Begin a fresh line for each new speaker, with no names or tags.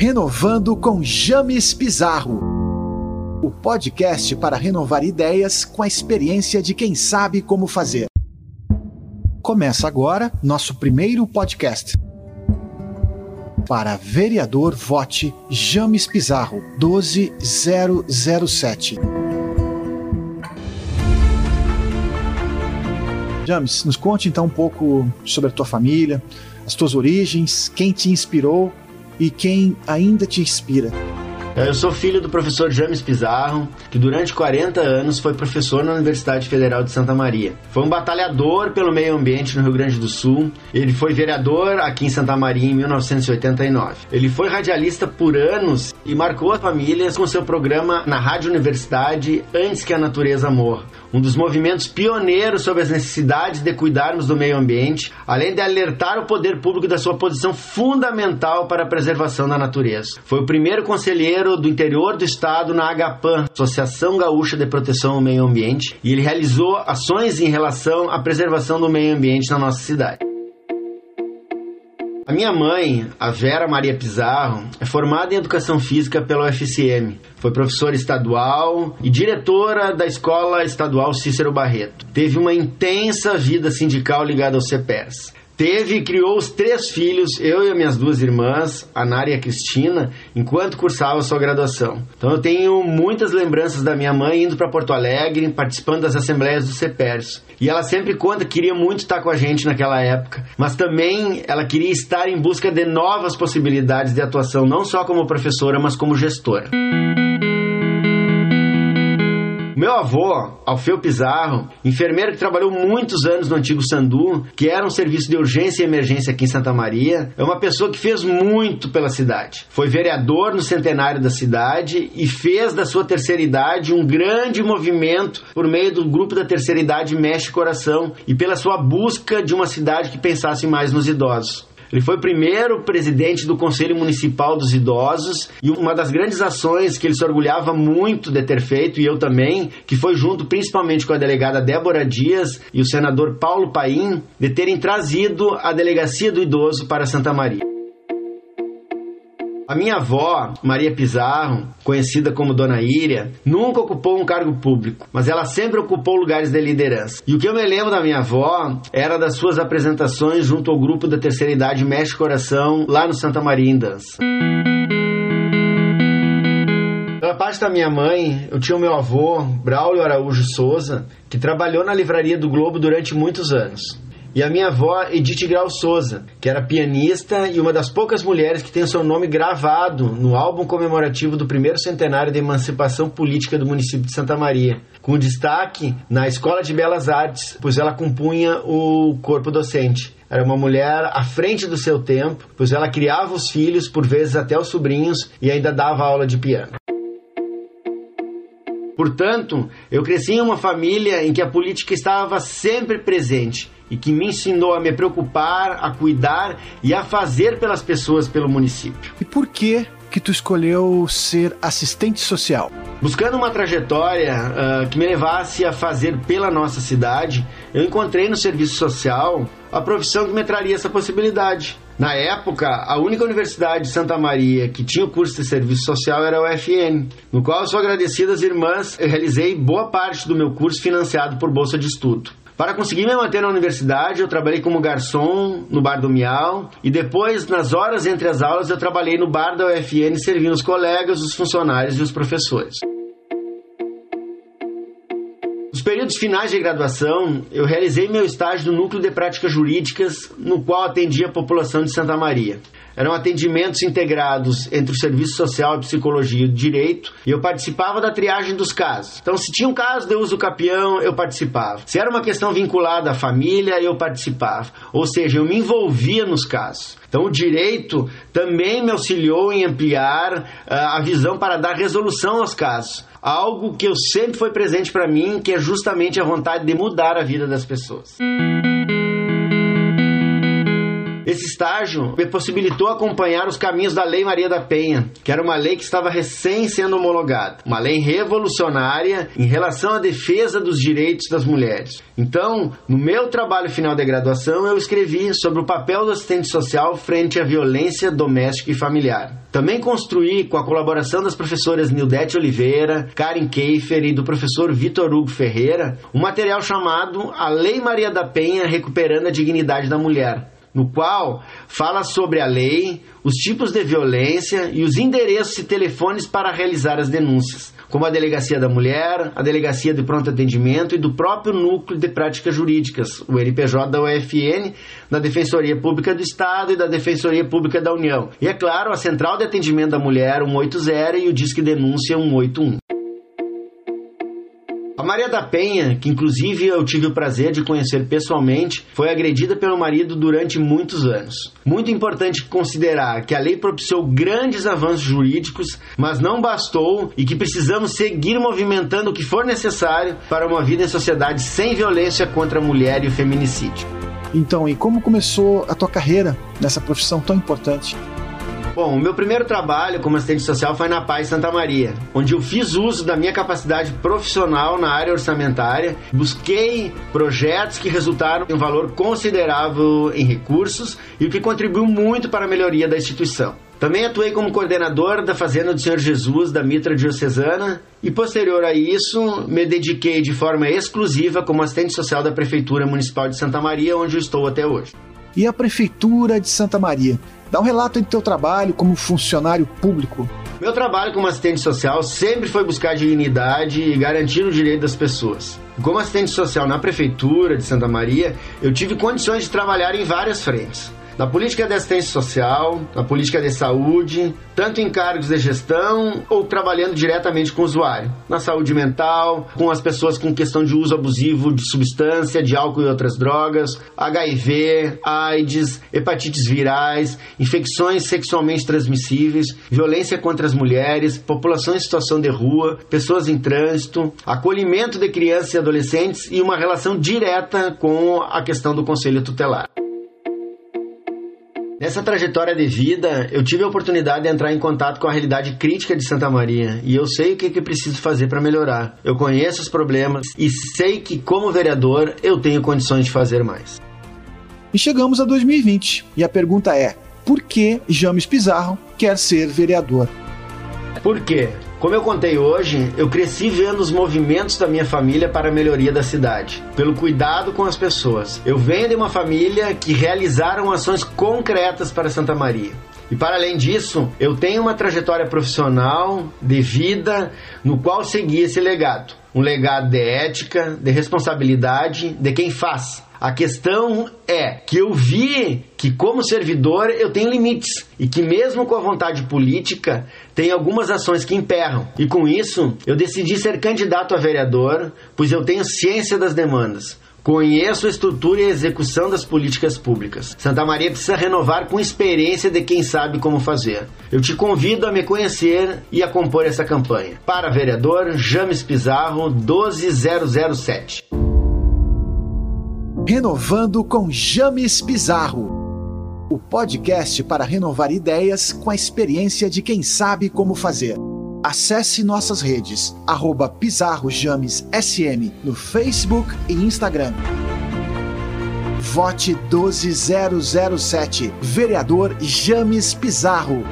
Renovando com James Pizarro. O podcast para renovar ideias com a experiência de quem sabe como fazer. Começa agora nosso primeiro podcast. Para vereador, vote James Pizarro 12007. James, nos conte então um pouco sobre a tua família, as tuas origens, quem te inspirou e quem ainda te inspira.
Eu sou filho do professor James Pizarro, que durante 40 anos foi professor na Universidade Federal de Santa Maria. Foi um batalhador pelo meio ambiente no Rio Grande do Sul. Ele foi vereador aqui em Santa Maria em 1989. Ele foi radialista por anos e marcou as famílias com seu programa na Rádio Universidade Antes que a Natureza Morra um dos movimentos pioneiros sobre as necessidades de cuidarmos do meio ambiente, além de alertar o poder público da sua posição fundamental para a preservação da natureza. Foi o primeiro conselheiro do interior do estado na AGAPAN, Associação Gaúcha de Proteção ao Meio Ambiente, e ele realizou ações em relação à preservação do meio ambiente na nossa cidade. A minha mãe, a Vera Maria Pizarro, é formada em Educação Física pela UFCM. Foi professora estadual e diretora da Escola Estadual Cícero Barreto. Teve uma intensa vida sindical ligada ao CEPERS. Teve e criou os três filhos, eu e as minhas duas irmãs, a Nara e a Cristina, enquanto cursava sua graduação. Então eu tenho muitas lembranças da minha mãe indo para Porto Alegre, participando das assembleias do CEPERS. E ela sempre conta que queria muito estar com a gente naquela época, mas também ela queria estar em busca de novas possibilidades de atuação, não só como professora, mas como gestora. Meu avô, Alfeu Pizarro, enfermeiro que trabalhou muitos anos no antigo Sandu, que era um serviço de urgência e emergência aqui em Santa Maria, é uma pessoa que fez muito pela cidade. Foi vereador no centenário da cidade e fez da sua terceira idade um grande movimento por meio do grupo da terceira idade Mexe Coração e pela sua busca de uma cidade que pensasse mais nos idosos. Ele foi o primeiro presidente do Conselho Municipal dos Idosos e uma das grandes ações que ele se orgulhava muito de ter feito, e eu também, que foi junto principalmente com a delegada Débora Dias e o senador Paulo Paim, de terem trazido a delegacia do idoso para Santa Maria. A minha avó, Maria Pizarro, conhecida como Dona Íria, nunca ocupou um cargo público, mas ela sempre ocupou lugares de liderança. E o que eu me lembro da minha avó era das suas apresentações junto ao grupo da terceira idade Mexe Coração, lá no Santa Maria em Dança. Pela parte da minha mãe, eu tinha o meu avô, Braulio Araújo Souza, que trabalhou na livraria do Globo durante muitos anos e a minha avó Edith Grau Souza, que era pianista e uma das poucas mulheres que tem seu nome gravado no álbum comemorativo do primeiro centenário da emancipação política do município de Santa Maria, com destaque na Escola de Belas Artes, pois ela compunha o corpo docente. Era uma mulher à frente do seu tempo, pois ela criava os filhos, por vezes até os sobrinhos, e ainda dava aula de piano. Portanto, eu cresci em uma família em que a política estava sempre presente e que me ensinou a me preocupar, a cuidar e a fazer pelas pessoas pelo município.
E por que que tu escolheu ser assistente social?
Buscando uma trajetória uh, que me levasse a fazer pela nossa cidade, eu encontrei no serviço social a profissão que me traria essa possibilidade. Na época, a única universidade de Santa Maria que tinha o curso de serviço social era o UFN, no qual eu sou agradecido às irmãs, eu realizei boa parte do meu curso financiado por bolsa de estudo. Para conseguir me manter na universidade, eu trabalhei como garçom no bar do Miau e depois, nas horas entre as aulas, eu trabalhei no bar da UFN servindo os colegas, os funcionários e os professores. Nos períodos finais de graduação, eu realizei meu estágio no Núcleo de Práticas Jurídicas, no qual atendia a população de Santa Maria. Eram atendimentos integrados entre o serviço social psicologia e direito, e eu participava da triagem dos casos. Então, se tinha um caso de uso capião, eu participava. Se era uma questão vinculada à família, eu participava. Ou seja, eu me envolvia nos casos. Então, o direito também me auxiliou em ampliar uh, a visão para dar resolução aos casos. Algo que eu sempre foi presente para mim, que é justamente a vontade de mudar a vida das pessoas. Esse estágio me possibilitou acompanhar os caminhos da Lei Maria da Penha, que era uma lei que estava recém sendo homologada, uma lei revolucionária em relação à defesa dos direitos das mulheres. Então, no meu trabalho final de graduação, eu escrevi sobre o papel do assistente social frente à violência doméstica e familiar. Também construí, com a colaboração das professoras Nildete Oliveira, Karen Keifer e do professor Vitor Hugo Ferreira, um material chamado A Lei Maria da Penha Recuperando a Dignidade da Mulher, no qual fala sobre a lei, os tipos de violência e os endereços e telefones para realizar as denúncias, como a Delegacia da Mulher, a Delegacia de Pronto Atendimento e do próprio Núcleo de Práticas Jurídicas, o NPJ da UFN, da Defensoria Pública do Estado e da Defensoria Pública da União. E, é claro, a Central de Atendimento da Mulher 180 e o Disque Denúncia 181. A Maria da Penha, que inclusive eu tive o prazer de conhecer pessoalmente, foi agredida pelo marido durante muitos anos. Muito importante considerar que a lei propiciou grandes avanços jurídicos, mas não bastou e que precisamos seguir movimentando o que for necessário para uma vida em sociedade sem violência contra a mulher e o feminicídio.
Então, e como começou a tua carreira nessa profissão tão importante?
Bom, o meu primeiro trabalho como assistente social foi na Paz Santa Maria, onde eu fiz uso da minha capacidade profissional na área orçamentária, busquei projetos que resultaram em um valor considerável em recursos e o que contribuiu muito para a melhoria da instituição. Também atuei como coordenador da Fazenda do Senhor Jesus da Mitra Diocesana e, posterior a isso, me dediquei de forma exclusiva como assistente social da Prefeitura Municipal de Santa Maria, onde estou até hoje.
E a Prefeitura de Santa Maria? Dá um relato do teu trabalho como funcionário público.
Meu trabalho como assistente social sempre foi buscar dignidade e garantir o direito das pessoas. Como assistente social na Prefeitura de Santa Maria, eu tive condições de trabalhar em várias frentes na política de assistência social, na política de saúde, tanto em cargos de gestão ou trabalhando diretamente com o usuário, na saúde mental, com as pessoas com questão de uso abusivo de substância, de álcool e outras drogas, HIV, AIDS, hepatites virais, infecções sexualmente transmissíveis, violência contra as mulheres, população em situação de rua, pessoas em trânsito, acolhimento de crianças e adolescentes e uma relação direta com a questão do conselho tutelar. Nessa trajetória de vida, eu tive a oportunidade de entrar em contato com a realidade crítica de Santa Maria e eu sei o que, que preciso fazer para melhorar. Eu conheço os problemas e sei que, como vereador, eu tenho condições de fazer mais.
E chegamos a 2020 e a pergunta é: por que James Pizarro quer ser vereador?
Por quê? Como eu contei hoje, eu cresci vendo os movimentos da minha família para a melhoria da cidade, pelo cuidado com as pessoas. Eu venho de uma família que realizaram ações concretas para Santa Maria. E para além disso, eu tenho uma trajetória profissional de vida no qual segui esse legado. Um legado de ética, de responsabilidade de quem faz, a questão é que eu vi que, como servidor, eu tenho limites e que, mesmo com a vontade política, tem algumas ações que emperram. E com isso, eu decidi ser candidato a vereador, pois eu tenho ciência das demandas. Conheço a estrutura e a execução das políticas públicas. Santa Maria precisa renovar com experiência de quem sabe como fazer. Eu te convido a me conhecer e a compor essa campanha. Para vereador, James Pizarro, 12007.
Renovando com James Pizarro. O podcast para renovar ideias com a experiência de quem sabe como fazer. Acesse nossas redes, arroba Pizarro James SM no Facebook e Instagram. Vote 12007, vereador James Pizarro.